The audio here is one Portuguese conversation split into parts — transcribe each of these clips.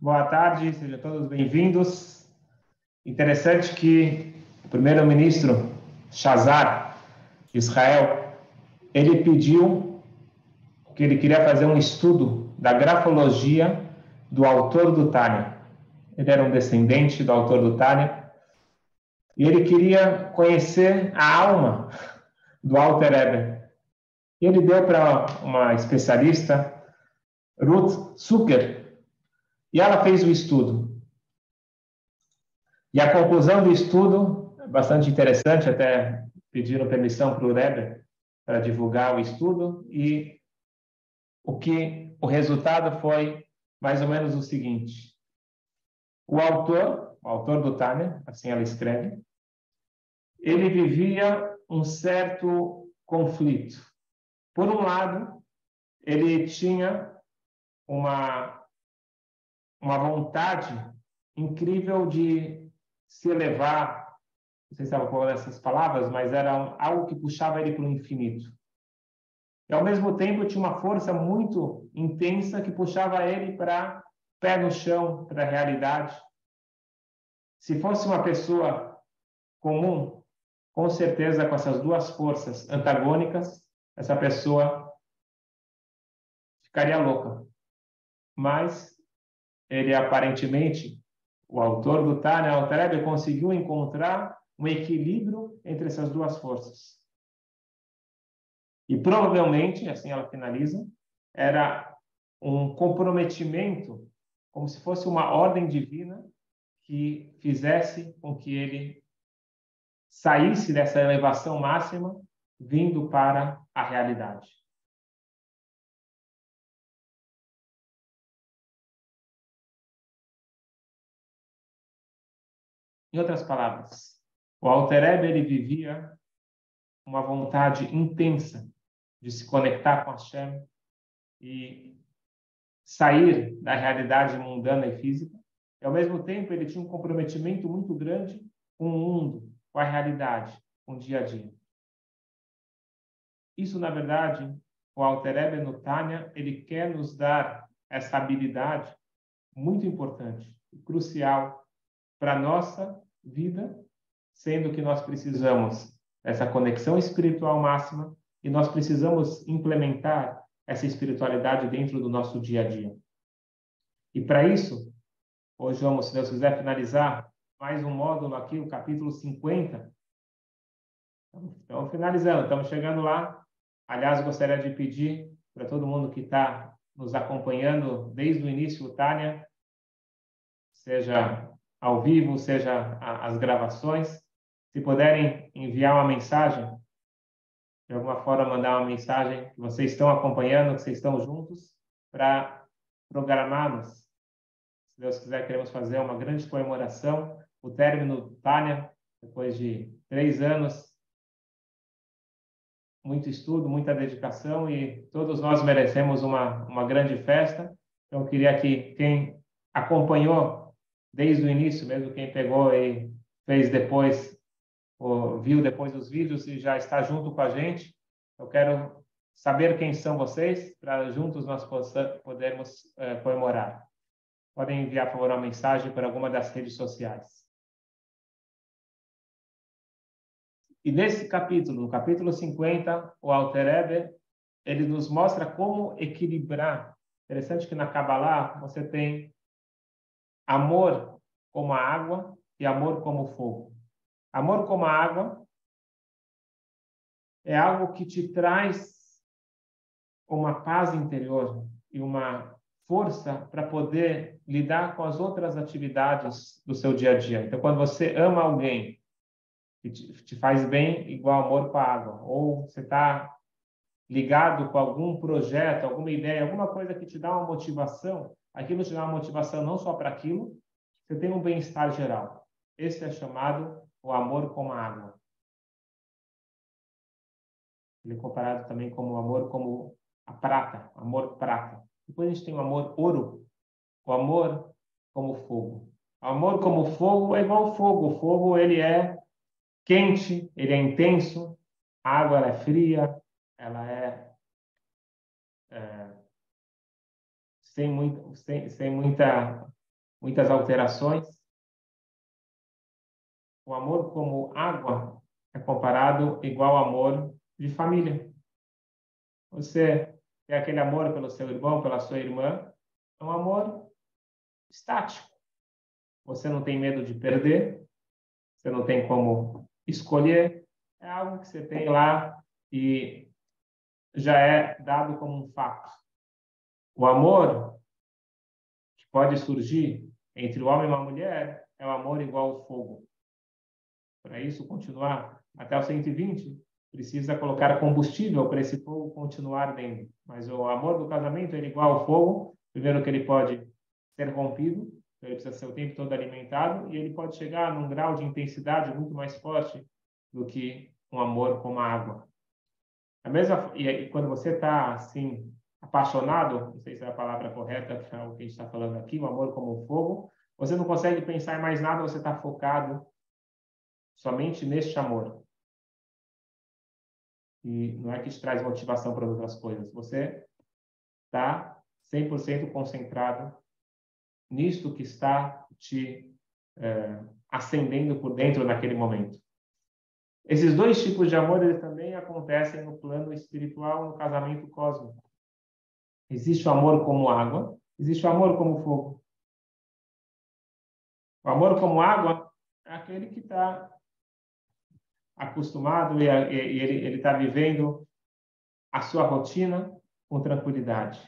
Boa tarde, sejam todos bem-vindos. Interessante que o primeiro-ministro Shazar de Israel, ele pediu que ele queria fazer um estudo da grafologia do autor do Tânia. Ele era um descendente do autor do Tânia e ele queria conhecer a alma do Alter Eber. E ele deu para uma especialista, Ruth Zucker, e ela fez o estudo. E a conclusão do estudo bastante interessante, até pediram permissão para o Rebbe para divulgar o estudo, e o que o resultado foi mais ou menos o seguinte: o autor, o autor do Tânia, assim ela escreve, ele vivia um certo conflito. Por um lado, ele tinha uma uma vontade incrível de se elevar. Não sei se estava falando essas palavras, mas era algo que puxava ele para o infinito. E ao mesmo tempo tinha uma força muito intensa que puxava ele para pé no chão, para a realidade. Se fosse uma pessoa comum, com certeza com essas duas forças antagônicas, essa pessoa ficaria louca. Mas ele aparentemente, o autor do Tânia Altareb, conseguiu encontrar um equilíbrio entre essas duas forças. E provavelmente, assim ela finaliza, era um comprometimento, como se fosse uma ordem divina que fizesse com que ele saísse dessa elevação máxima, vindo para a realidade. Em outras palavras, o Alter Eber, ele vivia uma vontade intensa de se conectar com Hashem e sair da realidade mundana e física. E, ao mesmo tempo, ele tinha um comprometimento muito grande com o mundo, com a realidade, com o dia a dia. Isso, na verdade, o Alter Eber no Tânia, ele quer nos dar essa habilidade muito importante e crucial para nossa vida, sendo que nós precisamos essa conexão espiritual máxima e nós precisamos implementar essa espiritualidade dentro do nosso dia a dia. E para isso, hoje vamos, se Deus quiser, finalizar mais um módulo aqui, o capítulo 50. Estamos finalizando, estamos chegando lá. Aliás, gostaria de pedir para todo mundo que está nos acompanhando desde o início, Tânia, seja ao vivo, seja as gravações, se puderem enviar uma mensagem de alguma forma mandar uma mensagem que vocês estão acompanhando, que vocês estão juntos, para programarmos. Se Deus quiser, queremos fazer uma grande comemoração. O término Tânia, depois de três anos, muito estudo, muita dedicação e todos nós merecemos uma, uma grande festa. Então, eu queria que quem acompanhou desde o início, mesmo quem pegou e fez depois viu depois os vídeos e já está junto com a gente. Eu quero saber quem são vocês, para juntos nós possamos, podermos é, comemorar. Podem enviar, por favor, uma mensagem para alguma das redes sociais. E nesse capítulo, no capítulo 50, o Alter Eber, ele nos mostra como equilibrar. Interessante que na Kabbalah você tem amor como a água e amor como fogo. Amor como a água é algo que te traz uma paz interior e uma força para poder lidar com as outras atividades do seu dia a dia. Então, quando você ama alguém que te faz bem, igual amor com a água, ou você está ligado com algum projeto, alguma ideia, alguma coisa que te dá uma motivação, aquilo te dá uma motivação não só para aquilo, você tem um bem-estar geral. Esse é chamado o amor como a água. Ele é comparado também como o amor como a prata, amor prata. Depois a gente tem o amor ouro, o amor como fogo. O amor como fogo é igual fogo. O fogo ele é quente, ele é intenso. A água ela é fria, ela é, é sem, muito, sem, sem muita muitas alterações. O amor como água é comparado igual ao amor de família. Você tem aquele amor pelo seu irmão, pela sua irmã, é um amor estático. Você não tem medo de perder, você não tem como escolher, é algo que você tem lá e já é dado como um fato. O amor que pode surgir entre o homem e uma mulher é o amor igual ao fogo. Para isso continuar até o 120, precisa colocar combustível para esse fogo continuar dentro. Mas o amor do casamento é igual ao fogo. Primeiro que ele pode ser rompido, ele precisa ser o tempo todo alimentado e ele pode chegar num grau de intensidade muito mais forte do que um amor como a água. A mesma e, e quando você está assim apaixonado, não sei se é a palavra correta para o que a gente está falando aqui, o amor como fogo, você não consegue pensar em mais nada, você está focado somente neste amor. E não é que te traz motivação para outras coisas. Você está 100% concentrado nisto que está te é, acendendo por dentro naquele momento. Esses dois tipos de amor eles também acontecem no plano espiritual, no casamento cósmico. Existe o amor como água, existe o amor como fogo. O amor como água é aquele que está acostumado e, e ele está vivendo a sua rotina com tranquilidade.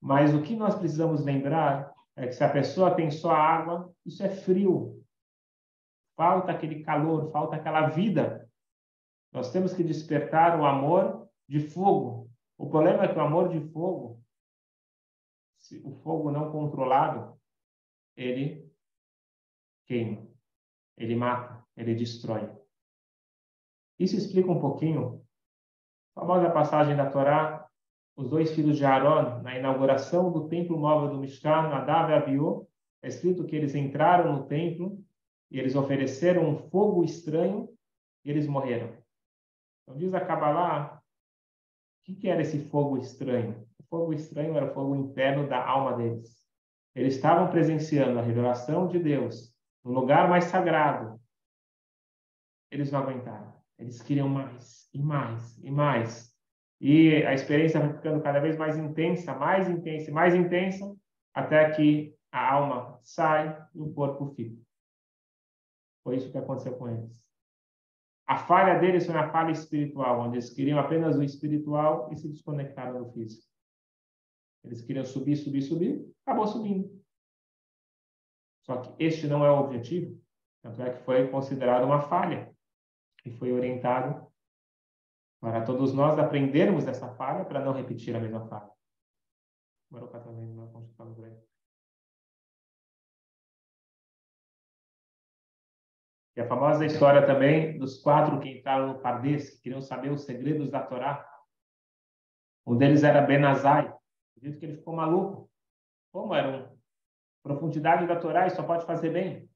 Mas o que nós precisamos lembrar é que se a pessoa tem só água, isso é frio. Falta aquele calor, falta aquela vida. Nós temos que despertar o amor de fogo. O problema é que o amor de fogo, se o fogo não controlado, ele queima, ele mata, ele destrói. Isso explica um pouquinho a famosa passagem da Torá, os dois filhos de Aaron, na inauguração do templo móvel do Mishkan, Nadav e Abiú, é escrito que eles entraram no templo e eles ofereceram um fogo estranho e eles morreram. Então diz a Kabbalah, o que, que era esse fogo estranho? Fogo estranho era o fogo interno da alma deles. Eles estavam presenciando a revelação de Deus no lugar mais sagrado. Eles não aguentaram. Eles queriam mais, e mais, e mais. E a experiência vai ficando cada vez mais intensa, mais intensa, mais intensa, até que a alma sai e o corpo fica. Foi isso que aconteceu com eles. A falha deles foi uma falha espiritual, onde eles queriam apenas o espiritual e se desconectaram do físico. Eles queriam subir, subir, subir, acabou subindo. Só que este não é o objetivo, tanto é que foi considerado uma falha e foi orientado para todos nós aprendermos dessa falha para não repetir a mesma falha. E a famosa história também dos quatro que entraram no Pardes, que queriam saber os segredos da Torá. Um deles era Benazai. Acredito que ele ficou maluco. Como era um profundidade da Torá e só pode fazer bem?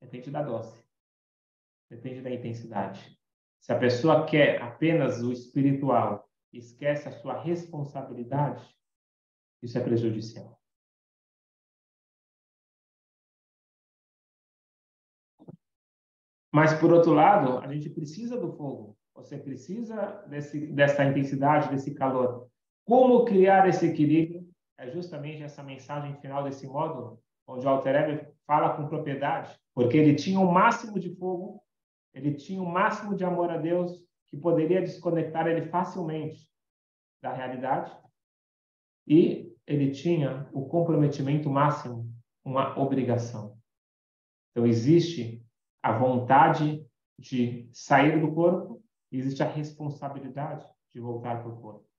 Depende da dose. Depende da intensidade. Se a pessoa quer apenas o espiritual e esquece a sua responsabilidade, isso é prejudicial. Mas, por outro lado, a gente precisa do fogo. Você precisa desse, dessa intensidade, desse calor. Como criar esse equilíbrio? É justamente essa mensagem final desse módulo, onde o Alter fala com propriedade, porque ele tinha o máximo de fogo ele tinha o máximo de amor a Deus que poderia desconectar ele facilmente da realidade e ele tinha o comprometimento máximo, uma obrigação. Então existe a vontade de sair do corpo existe a responsabilidade de voltar para o corpo.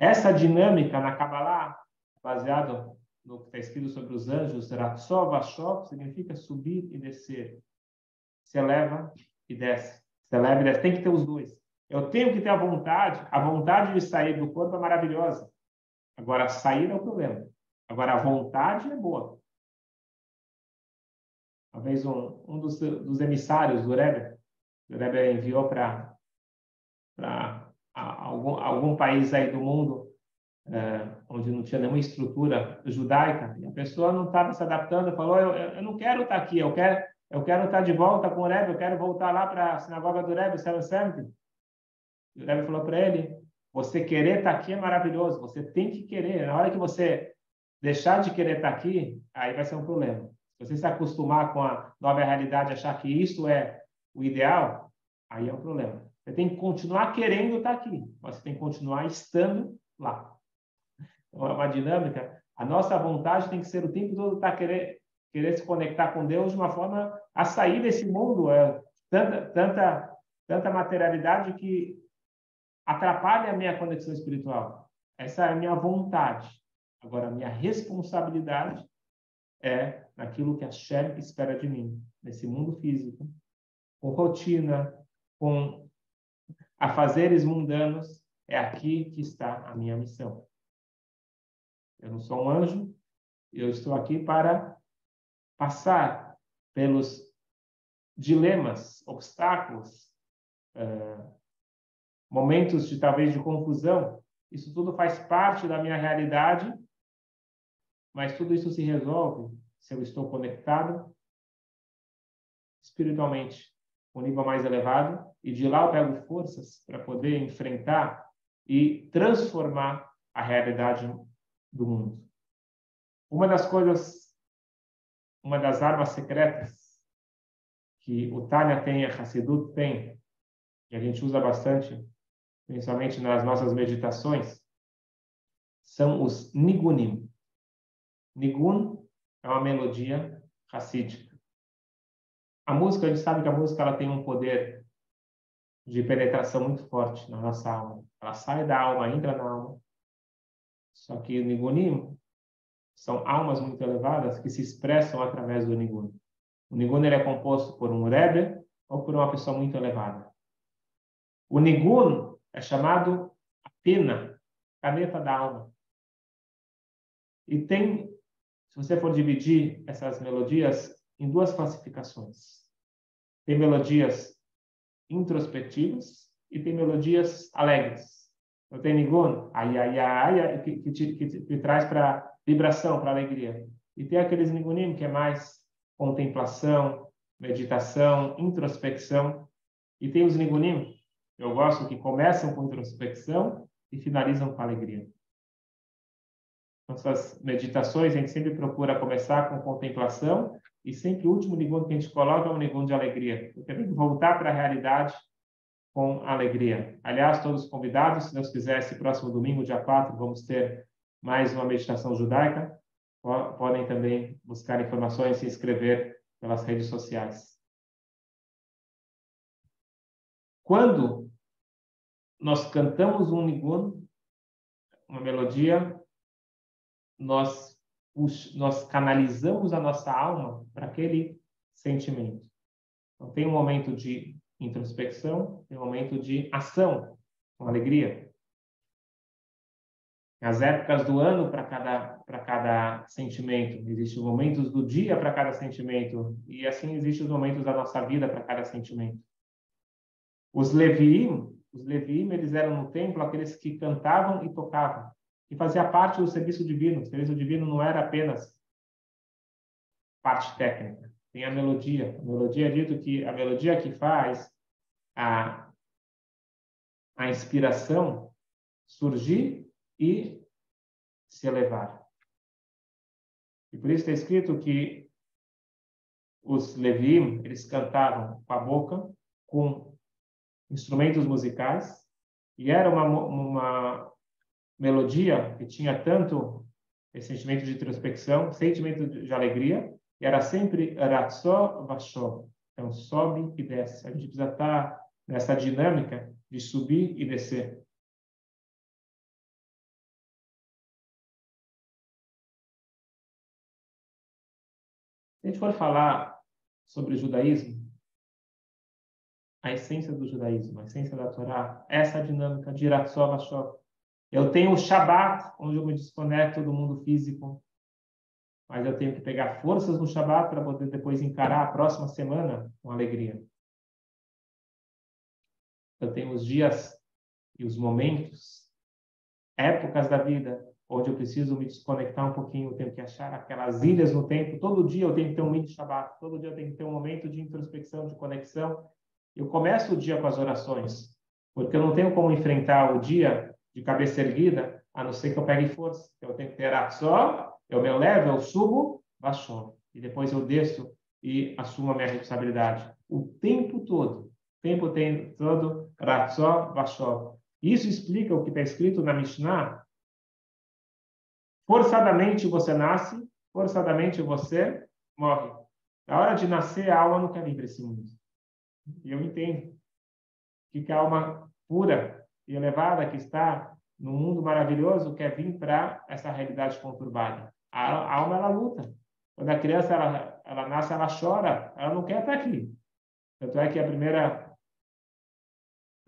Essa dinâmica na Kabbalah, baseado no que está escrito sobre os anjos, Ratzov, Ashov, significa subir e descer. Se eleva e desce. Celebra e desce. Tem que ter os dois. Eu tenho que ter a vontade. A vontade de sair do corpo é maravilhosa. Agora, sair é o problema. Agora, a vontade é boa. Talvez um, um dos, dos emissários do Rebbe, o Rebbe enviou para algum, algum país aí do mundo é, onde não tinha nenhuma estrutura judaica, e a pessoa não estava se adaptando, falou, eu, eu não quero estar tá aqui, eu quero, eu quero estar tá de volta com o Rebbe, eu quero voltar lá para a sinagoga do Rebbe, Seven Seventy. E o Rebbe falou para ele, você querer estar tá aqui é maravilhoso, você tem que querer. Na hora que você deixar de querer estar aqui, aí vai ser um problema. Se você se acostumar com a nova realidade, achar que isso é o ideal, aí é um problema. Você tem que continuar querendo estar aqui, mas você tem que continuar estando lá. Então, é uma dinâmica. A nossa vontade tem que ser o tempo todo estar querer, querer se conectar com Deus de uma forma a sair desse mundo. É, tanta, tanta, tanta materialidade que atrapalha a minha conexão espiritual. Essa é a minha vontade. Agora, a minha responsabilidade é naquilo que a Shem espera de mim, nesse mundo físico, com rotina, com afazeres mundanos, é aqui que está a minha missão. Eu não sou um anjo, eu estou aqui para passar pelos dilemas, obstáculos, uh, momentos de talvez de confusão. Isso tudo faz parte da minha realidade, mas tudo isso se resolve se eu estou conectado espiritualmente, um nível mais elevado, e de lá eu pego forças para poder enfrentar e transformar a realidade do mundo. Uma das coisas, uma das armas secretas que o Tânia tem, a Hassidut tem, e a gente usa bastante, principalmente nas nossas meditações, são os nigunim. Nigun é uma melodia racídica. A música, a gente sabe que a música ela tem um poder de penetração muito forte na nossa alma. Ela sai da alma, entra na alma. Só que o Nigunim são almas muito elevadas que se expressam através do Nigun. O Nigun ele é composto por um Rebbe ou por uma pessoa muito elevada. O Nigun é chamado a pena, caneta da alma. E tem, se você for dividir essas melodias em duas classificações. Tem melodias introspectivas e tem melodias alegres. Não tem ninguém, ai, ai, ai, que, que, que, que traz para vibração, para alegria. E tem aqueles nigunim que é mais contemplação, meditação, introspecção. E tem os nigunim, eu gosto que começam com introspecção e finalizam com alegria. Nossas meditações, a gente sempre procura começar com contemplação e sempre o último nigunim que a gente coloca é um nigunim de alegria. Porque tem que voltar para a realidade com alegria. Aliás, todos convidados, se Deus quiser, esse próximo domingo, dia 4, vamos ter mais uma meditação judaica. Podem também buscar informações e se inscrever pelas redes sociais. Quando nós cantamos um nigun, uma melodia, nós, nós canalizamos a nossa alma para aquele sentimento. Então, tem um momento de introspecção e um momento de ação, com alegria. As épocas do ano para cada para cada sentimento, existem momentos do dia para cada sentimento e assim existem os momentos da nossa vida para cada sentimento. Os Leviim, os Leviim, eles eram no templo aqueles que cantavam e tocavam, e fazia parte do serviço divino. O serviço divino não era apenas parte técnica, tem a melodia. A melodia é dito que a melodia que faz a, a inspiração surgir e se elevar. E por isso está escrito que os Levim, eles cantavam com a boca, com instrumentos musicais, e era uma, uma melodia que tinha tanto esse sentimento de introspecção, sentimento de alegria, e era sempre Ratzó Vashó. Então, sobe e desce. A gente precisa estar nessa dinâmica de subir e descer. Se a gente for falar sobre o judaísmo, a essência do judaísmo, a essência da Torá, essa dinâmica de Ratzó Vashó. Eu tenho o Shabat, onde eu me desconecto do mundo físico, mas eu tenho que pegar forças no Shabat para poder depois encarar a próxima semana com alegria. Eu tenho os dias e os momentos épocas da vida onde eu preciso me desconectar um pouquinho, eu tenho que achar aquelas ilhas no tempo. Todo dia eu tenho que ter um mini Shabbat, todo dia eu tenho que ter um momento de introspecção, de conexão. Eu começo o dia com as orações, porque eu não tenho como enfrentar o dia de cabeça erguida, a não ser que eu pegue força. Eu tenho que ter só, eu me elevo, eu subo, baixo. E depois eu desço e assumo a minha responsabilidade. O tempo todo, o tempo todo, ratzó, baixo. Isso explica o que está escrito na Mishnah. Forçadamente você nasce, forçadamente você morre. Na hora de nascer, a alma não quer vir para esse mundo. E eu entendo que a alma pura e elevada que está no mundo maravilhoso quer vir para essa realidade conturbada. A, alma, ela luta. Quando a criança, ela, ela nasce, ela chora, ela não quer estar aqui. Tanto é que a primeira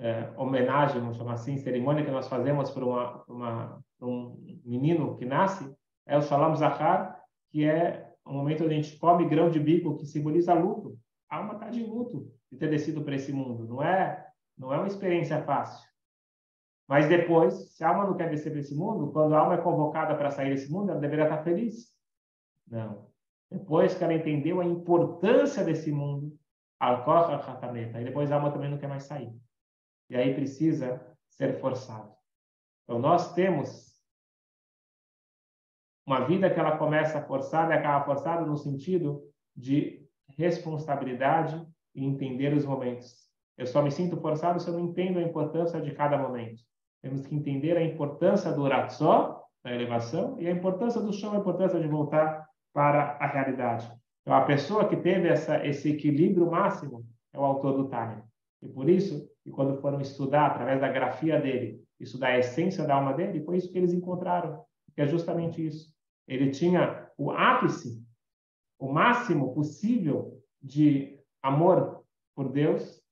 é, homenagem, vamos chamar assim, cerimônia que nós fazemos para, uma, uma, um menino que nasce é o Shalom Zahar, que é o momento onde a gente come grão de bico, que simboliza luto. A alma está de luto de ter descido para esse mundo. Não é, não é uma experiência fácil. Mas depois, se a alma não quer descer para esse mundo, quando a alma é convocada para sair desse mundo, ela deveria estar feliz. Não. Depois que ela entendeu a importância desse mundo, aí depois a alma também não quer mais sair. E aí precisa ser forçado. Então nós temos uma vida que ela começa forçada e acaba forçada no sentido de responsabilidade e entender os momentos. Eu só me sinto forçado se eu não entendo a importância de cada momento. Temos que entender a importância do Ratzó, da elevação, e a importância do chão, a importância de voltar para a realidade. Então, a pessoa que teve essa, esse equilíbrio máximo é o autor do Tânia. E por isso, e quando foram estudar, através da grafia dele, estudar a essência da alma dele, foi isso que eles encontraram, que é justamente isso. Ele tinha o ápice, o máximo possível de amor por Deus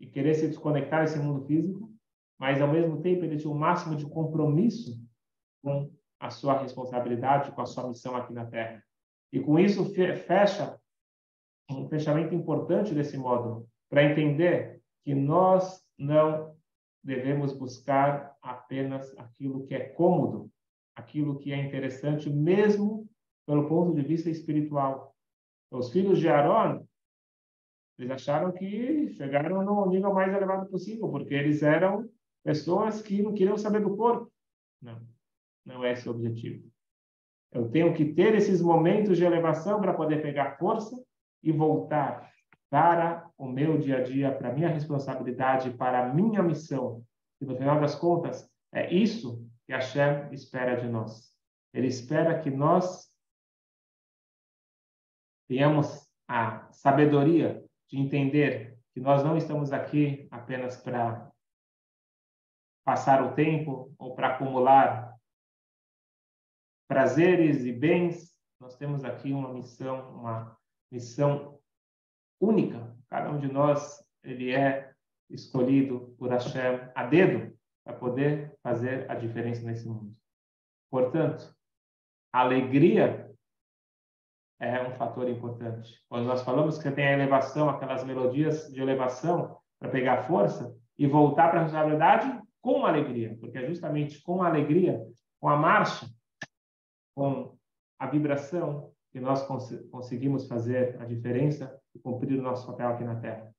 e querer se desconectar desse mundo físico, mas ao mesmo tempo ele tinha o máximo de compromisso com a sua responsabilidade, com a sua missão aqui na Terra. E com isso fecha um fechamento importante desse módulo para entender que nós não devemos buscar apenas aquilo que é cômodo, aquilo que é interessante, mesmo pelo ponto de vista espiritual. Os filhos de Aaron, eles acharam que chegaram no nível mais elevado possível, porque eles eram pessoas que não queriam saber do corpo. Não, não é esse o objetivo. Eu tenho que ter esses momentos de elevação para poder pegar força e voltar para o meu dia a dia, para a minha responsabilidade, para a minha missão. E no final das contas, é isso que a Hashem espera de nós. Ele espera que nós tenhamos a sabedoria de entender que nós não estamos aqui apenas para passar o tempo ou para acumular prazeres e bens. Nós temos aqui uma missão, uma missão única. Cada um de nós ele é escolhido por Hashem a dedo para poder fazer a diferença nesse mundo. Portanto, a alegria é um fator importante. Quando nós falamos que tem a elevação, aquelas melodias de elevação para pegar força e voltar para a responsabilidade com alegria, porque é justamente com a alegria, com a marcha, com a vibração que nós cons conseguimos fazer a diferença e cumprir o nosso papel aqui na Terra.